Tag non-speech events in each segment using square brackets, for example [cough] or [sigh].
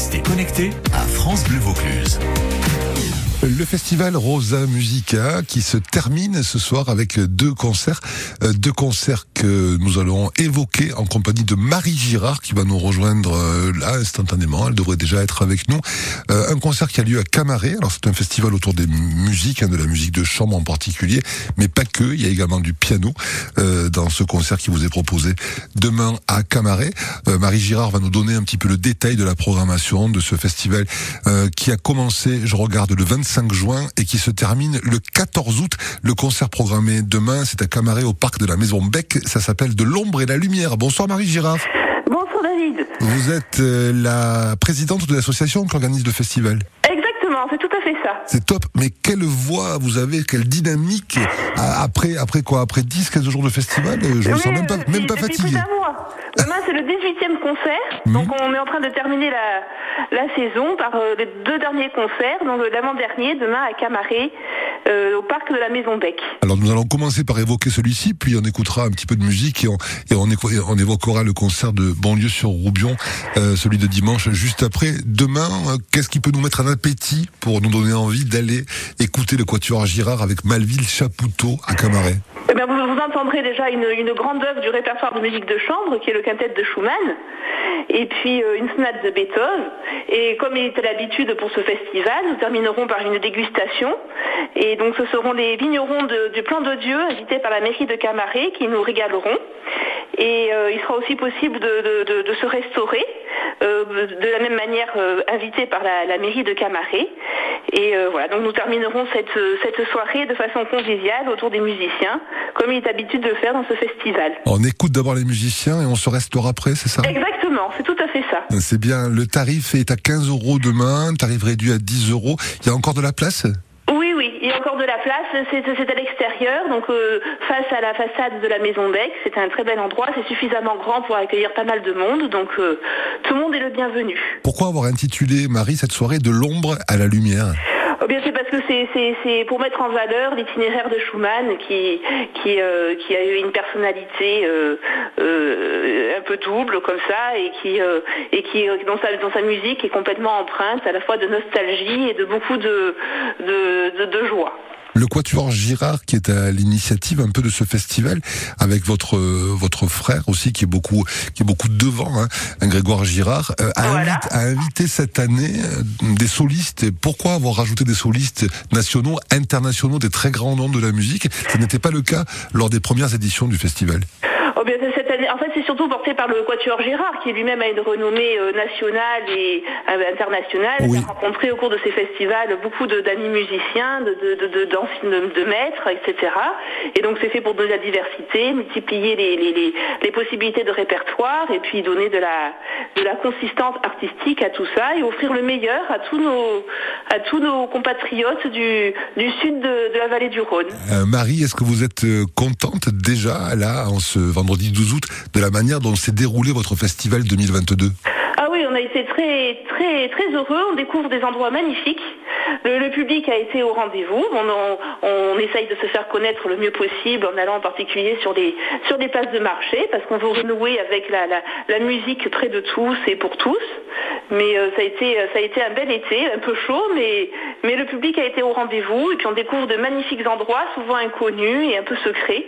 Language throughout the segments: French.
Restez connectés à France Bleu Vaucluse. Le festival Rosa Musica qui se termine ce soir avec deux concerts, euh, deux concerts que nous allons évoquer en compagnie de Marie Girard qui va nous rejoindre euh, là instantanément. Elle devrait déjà être avec nous. Euh, un concert qui a lieu à Camaret. Alors c'est un festival autour des musiques, hein, de la musique de chambre en particulier, mais pas que. Il y a également du piano dans ce concert qui vous est proposé demain à Camaret. Marie Girard va nous donner un petit peu le détail de la programmation de ce festival qui a commencé, je regarde, le 25 5 juin et qui se termine le 14 août. Le concert programmé demain, c'est à Camaret au parc de la Maison Bec. Ça s'appelle De l'ombre et la lumière. Bonsoir Marie Girard. Bonsoir David. Vous êtes euh, la présidente de l'association qui organise le festival. Exactement, c'est tout à fait ça. C'est top, mais quelle voix vous avez, quelle dynamique après, après quoi? Après 10-15 jours de festival, je ne me sens même pas, même pas fatigué. Demain, c'est le 18e concert. Donc, on est en train de terminer la, la saison par euh, les deux derniers concerts. Donc, l'avant-dernier, demain à Camaret, euh, au parc de la Maison Bec. Alors, nous allons commencer par évoquer celui-ci, puis on écoutera un petit peu de musique et on, et on, on évoquera le concert de banlieue sur Roubion, euh, celui de dimanche juste après. Demain, qu'est-ce qui peut nous mettre un appétit pour nous donner envie d'aller écouter le Quatuor Girard avec Malville Chapoutot à Camaret? Eh vous, entendrez déjà une, grande œuvre du répertoire de musique de chambre, qui est le quintet de Schumann, et puis euh, une sonate de Beethoven. Et comme il était l'habitude pour ce festival, nous terminerons par une dégustation. Et donc, ce seront les vignerons du Plan de Dieu, invités par la mairie de Camaret, qui nous régaleront. Et euh, il sera aussi possible de, se restaurer, euh, de la même manière invité par la, la, mairie de Camaret. Et voilà, donc nous terminerons cette, cette soirée de façon conviviale autour des musiciens comme il est habitude de faire dans ce festival. On écoute d'abord les musiciens et on se restaure après, c'est ça? Exactement, c'est tout à fait ça. C'est bien, le tarif est à 15 euros demain, tarif réduit à 10 euros. Il y a encore de la place? Oui, oui, il y a encore de la place. C'est à l'extérieur, donc euh, face à la façade de la Maison Bec. C'est un très bel endroit. C'est suffisamment grand pour accueillir pas mal de monde, donc euh, tout le monde est le bienvenu. Pourquoi avoir intitulé, Marie, cette soirée de l'ombre à la lumière? Bien, c'est parce que c'est pour mettre en valeur l'itinéraire de Schumann qui, euh, a eu une personnalité euh, euh, un peu double comme ça et qui, dans, sa, musique est complètement empreinte à la fois de nostalgie et de beaucoup de joie le Quatuor Girard qui est à l'initiative un peu de ce festival avec votre votre frère aussi qui est beaucoup qui est beaucoup devant hein, Grégoire Girard euh, a, invité, cette année euh, des solistes. Pourquoi avoir rajouté des solistes nationaux internationaux des très grands noms de la musique? Ce n'était pas le cas lors des premières éditions du festival Oh bien, cette année, en fait, c'est surtout porté par le Quatuor Gérard, qui lui-même a une renommée euh, nationale et euh, internationale. Il a rencontré au cours de ces festivals beaucoup d'amis musiciens, de, de, de, de, maîtres, etc. Et donc, c'est fait pour donner la diversité, multiplier les, les, les, possibilités de répertoire et puis donner de la, de la consistance artistique à tout ça et offrir le meilleur à tous nos, à tous nos compatriotes du, du sud de, la vallée du Rhône. Euh, Marie, est-ce que vous êtes contente déjà, là, en ce vendredi 12 août, de la manière dont s'est déroulé votre festival 2022 Ah oui, on a été très très très heureux. On découvre des endroits magnifiques. Le, public a été au rendez-vous. On, essaye de se faire connaître le mieux possible en allant en particulier sur des sur des places de marché parce qu'on veut renouer avec la, la, musique près de tous et pour tous. Mais euh, ça a été ça a été un bel été, un peu chaud, mais mais le public a été au rendez-vous et puis on découvre de magnifiques endroits, souvent inconnus et un peu secrets.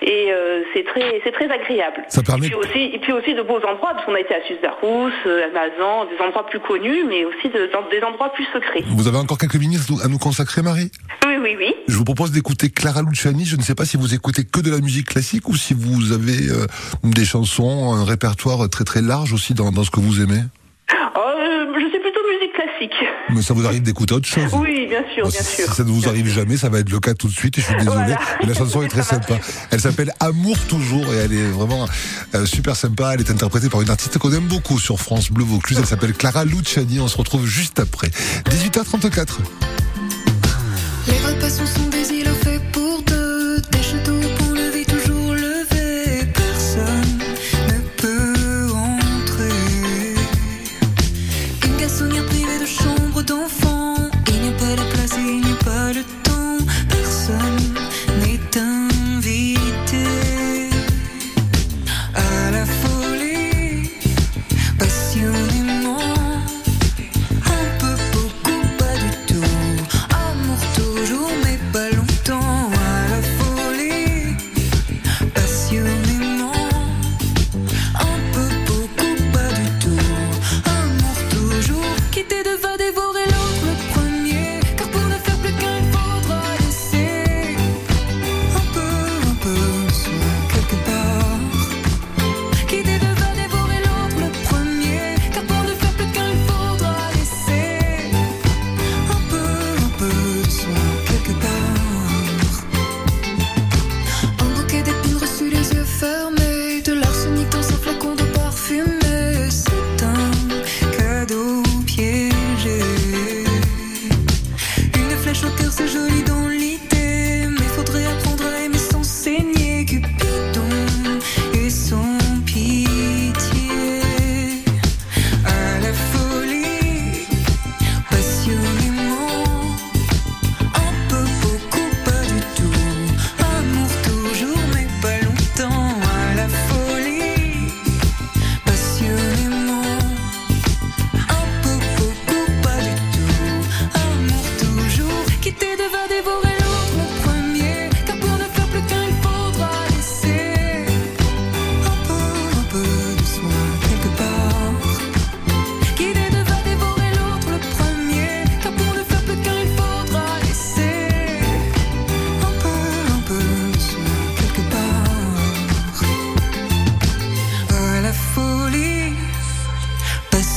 Et euh, c'est très c'est très agréable. Ça permet... et, puis aussi, et puis aussi de beaux endroits, parce qu'on a été à Suzdarous, euh, à Mazan, des endroits plus connus, mais aussi de, des endroits plus secrets. Vous avez encore quelques minutes à nous consacrer, Marie? Oui, oui, oui. Je vous propose d'écouter Clara Luciani. Je ne sais pas si vous écoutez que de la musique classique ou si vous avez euh, des chansons, un répertoire très très large aussi dans, dans ce que vous aimez. [laughs] Mais ça vous arrive d'écouter autre chose Oui, bien sûr, bien si, sûr. ça ne vous arrive jamais, ça va être le cas tout de suite. Et je suis désolé. la chanson est très sympa. Elle s'appelle Amour toujours et elle est vraiment euh, super sympa. Elle est interprétée par une artiste qu'on aime beaucoup sur France Bleu Vaucluse. Elle s'appelle Clara Luciani. On se retrouve juste après. 18h34. Les repas sont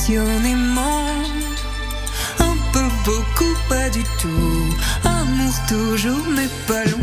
passionnément. Un peu, beaucoup, pas du tout. Amour toujours, mais pas longtemps.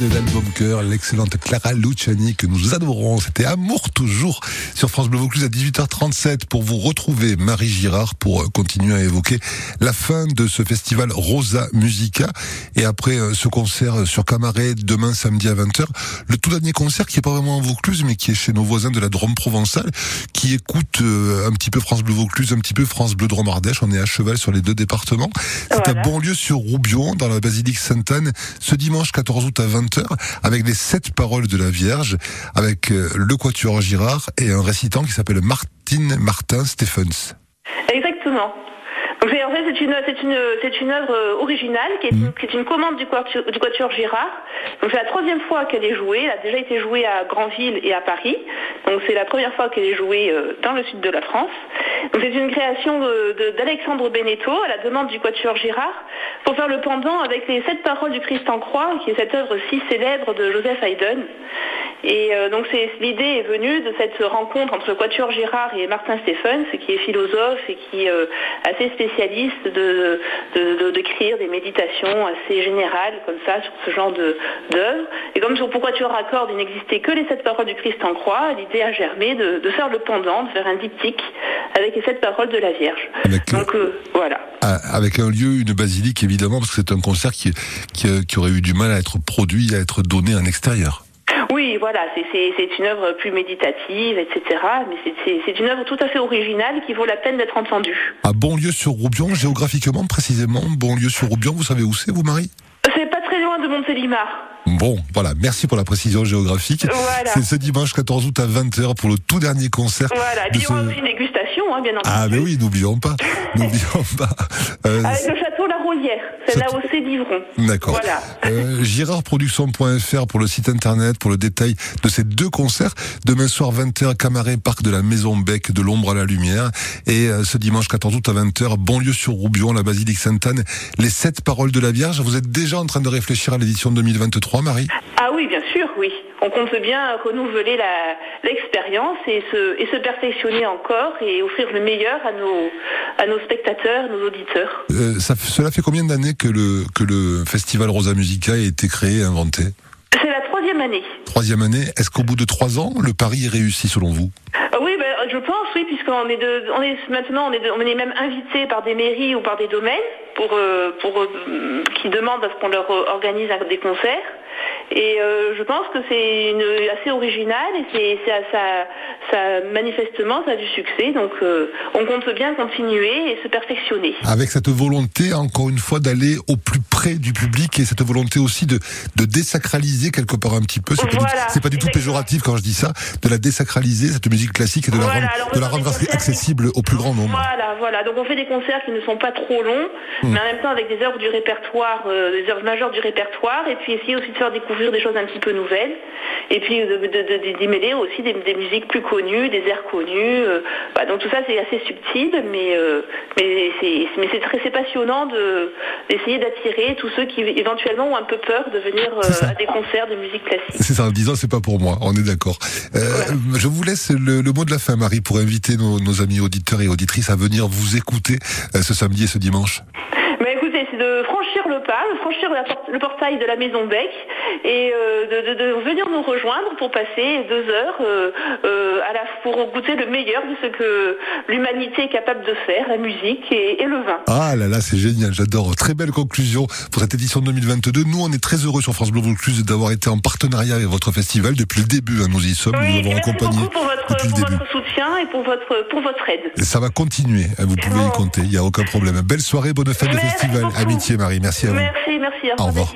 De l'album Cœur, l'excellente Clara Luciani que nous adorons. C'était Amour toujours sur France Bleu Vaucluse à 18h37 pour vous retrouver Marie Girard pour euh, continuer à évoquer la fin de ce festival Rosa Musica et après euh, ce concert sur Camaret demain samedi à 20h. Le tout dernier concert qui est pas vraiment en Vaucluse mais qui est chez nos voisins de la Drôme provençale qui écoute euh, un petit peu France Bleu Vaucluse, un petit peu France Bleu Drôme Ardèche. On est à cheval sur les deux départements. C'est Voilà. à Bonlieu sur Roubion dans la basilique Sainte-Anne ce dimanche 14 août à 20h avec les sept paroles de la Vierge avec euh, le Quatuor Girard et un récitant qui s'appelle Martine Martin Stephens. Exactement. C'est- en fait c'est une c'est une c'est une œuvre euh, originale qui est, une, commande du quatuor, Girard. Donc c'est la troisième fois qu'elle est jouée. Elle a déjà été jouée à Granville et à Paris. Donc c'est la première fois qu'elle est jouée euh, dans le sud de la France. Donc c'est une création de- de- d'Alexandre Beneteau à la demande du quatuor Girard pour faire le pendant avec les sept paroles du Christ en croix, qui est cette œuvre si célèbre de Joseph Haydn. Et euh, donc l'idée est venue de cette rencontre entre Quatuor Girard et Martin Stephens, qui est philosophe et qui est euh, assez spécialiste de de- de- d'écrire des méditations assez générales comme ça sur ce genre de d'œuvre. Et comme sur pourquoi Quatuor cordes il n'existait que les sept paroles du Christ en croix, l'idée a germé de, de faire le pendant, de faire un diptyque avec les sept paroles de la Vierge. Avec, euh, Donc euh, voilà. Avec un lieu, une basilique évidemment, parce que c'est un concert qui, qui, qui aurait eu du mal à être produit, à être donné en extérieur. Voilà, c'est- une œuvre plus méditative, etc. Mais c'est- une œuvre tout à fait originale qui vaut la peine d'être entendue. À Bonlieu sur Roubion, géographiquement précisément, Bonlieu sur Roubion, vous savez où c'est vous Marie? C'est pas très loin de Montélimar. Bon, voilà, merci pour la précision géographique. Voilà. C'est ce dimanche 14 août à 20h pour le tout dernier concert. Voilà, de ce- aussi dégustation, hein, bien entendu. Ah mais oui, n'oublions pas, [laughs] n'oublions pas. Euh, Avec le château La Rolière, c'est là aussi d'Ivron. D'accord. Voilà. Euh, girardproduction.fr pour le site internet, pour le détail de ces deux concerts. Demain soir 20h, Camaret, Parc de la Maison Bec, de l'ombre à la lumière. Et euh, ce dimanche 14 août à 20h, Bonlieu sur Roubion, la basilique Sainte-Anne, les sept paroles de la Vierge. Vous êtes déjà en train de réfléchir à l'édition 2023, Marie Ah oui, bien sûr, oui. On compte bien renouveler l'expérience et se, et se perfectionner encore et offrir le meilleur à nos, à nos spectateurs, nos auditeurs. Euh, ça, Cela fait combien d'années que le, que le festival Rosa Musica a été créé, inventé? C'est la troisième année. Troisième année. Est-ce qu'au bout de trois ans, le pari est réussi selon vous? Ah Oui, ben, je pense, oui, puisqu'on est, de, on est maintenant, on est, de- on est même invité par des mairies ou par des domaines pour, euh, pour euh, qui demandent à ce qu'on leur organise des concerts. Et euh, je pense que c'est assez original et c'est, ça, ça, manifestement, ça a du succès. Donc, euh, on compte bien continuer et se perfectionner. avec cette volonté, encore une fois, d'aller au plus près du public et cette volonté aussi de, de désacraliser quelque part un petit peu. C'est pas, Voilà, du, c'est pas du tout péjoratif quand je dis ça, de la désacraliser, cette musique classique et de la rendre, alors de la dans des rendre concerts qui- accessible au plus grand nombre. Voilà, voilà. Donc on fait des concerts qui ne sont pas trop longs, Hmm. mais en même temps avec des œuvres du répertoire, euh, des œuvres majeures du répertoire, et puis essayer aussi de faire découvrir des choses un petit peu nouvelles, et puis de, de, de- de- d'y mêler aussi des, des musiques plus connues, des airs connus. euh, voilà. donc tout ça c'est assez subtil, mais euh, mais c'est mais c'est très c'est passionnant de d'essayer d'attirer tous ceux qui éventuellement ont un peu peur de venir euh, à des concerts de musique classique. C'est ça, en disant c'est pas pour moi, on est d'accord. Euh, Je vous laisse le, le mot de la fin, Marie, pour inviter nos, nos amis auditeurs et auditrices à venir vous écouter ce samedi et ce dimanche. C'est de franchir le pas, de franchir la porte- le portail de la Maison Bec et euh, de, de- de venir nous rejoindre pour passer deux heures euh, euh, à la, pour goûter le meilleur de ce que l'humanité est capable de faire, la musique et, et le vin. Ah là là, c'est génial, j'adore. Très belle conclusion pour cette édition 2022. Nous, on est très heureux sur France Bleu Vaucluse d'avoir été en partenariat avec votre festival depuis le début. hein, nous y sommes, nous Oui, avons merci accompagné beaucoup pour votre, depuis le pour début. votre soutien et pour votre, pour votre aide. Et ça va continuer, hein, vous pouvez y compter, il n'y a aucun problème. Belle soirée, bonne fête de festival. Amitié Marie, merci à vous. Merci, merci. Au revoir.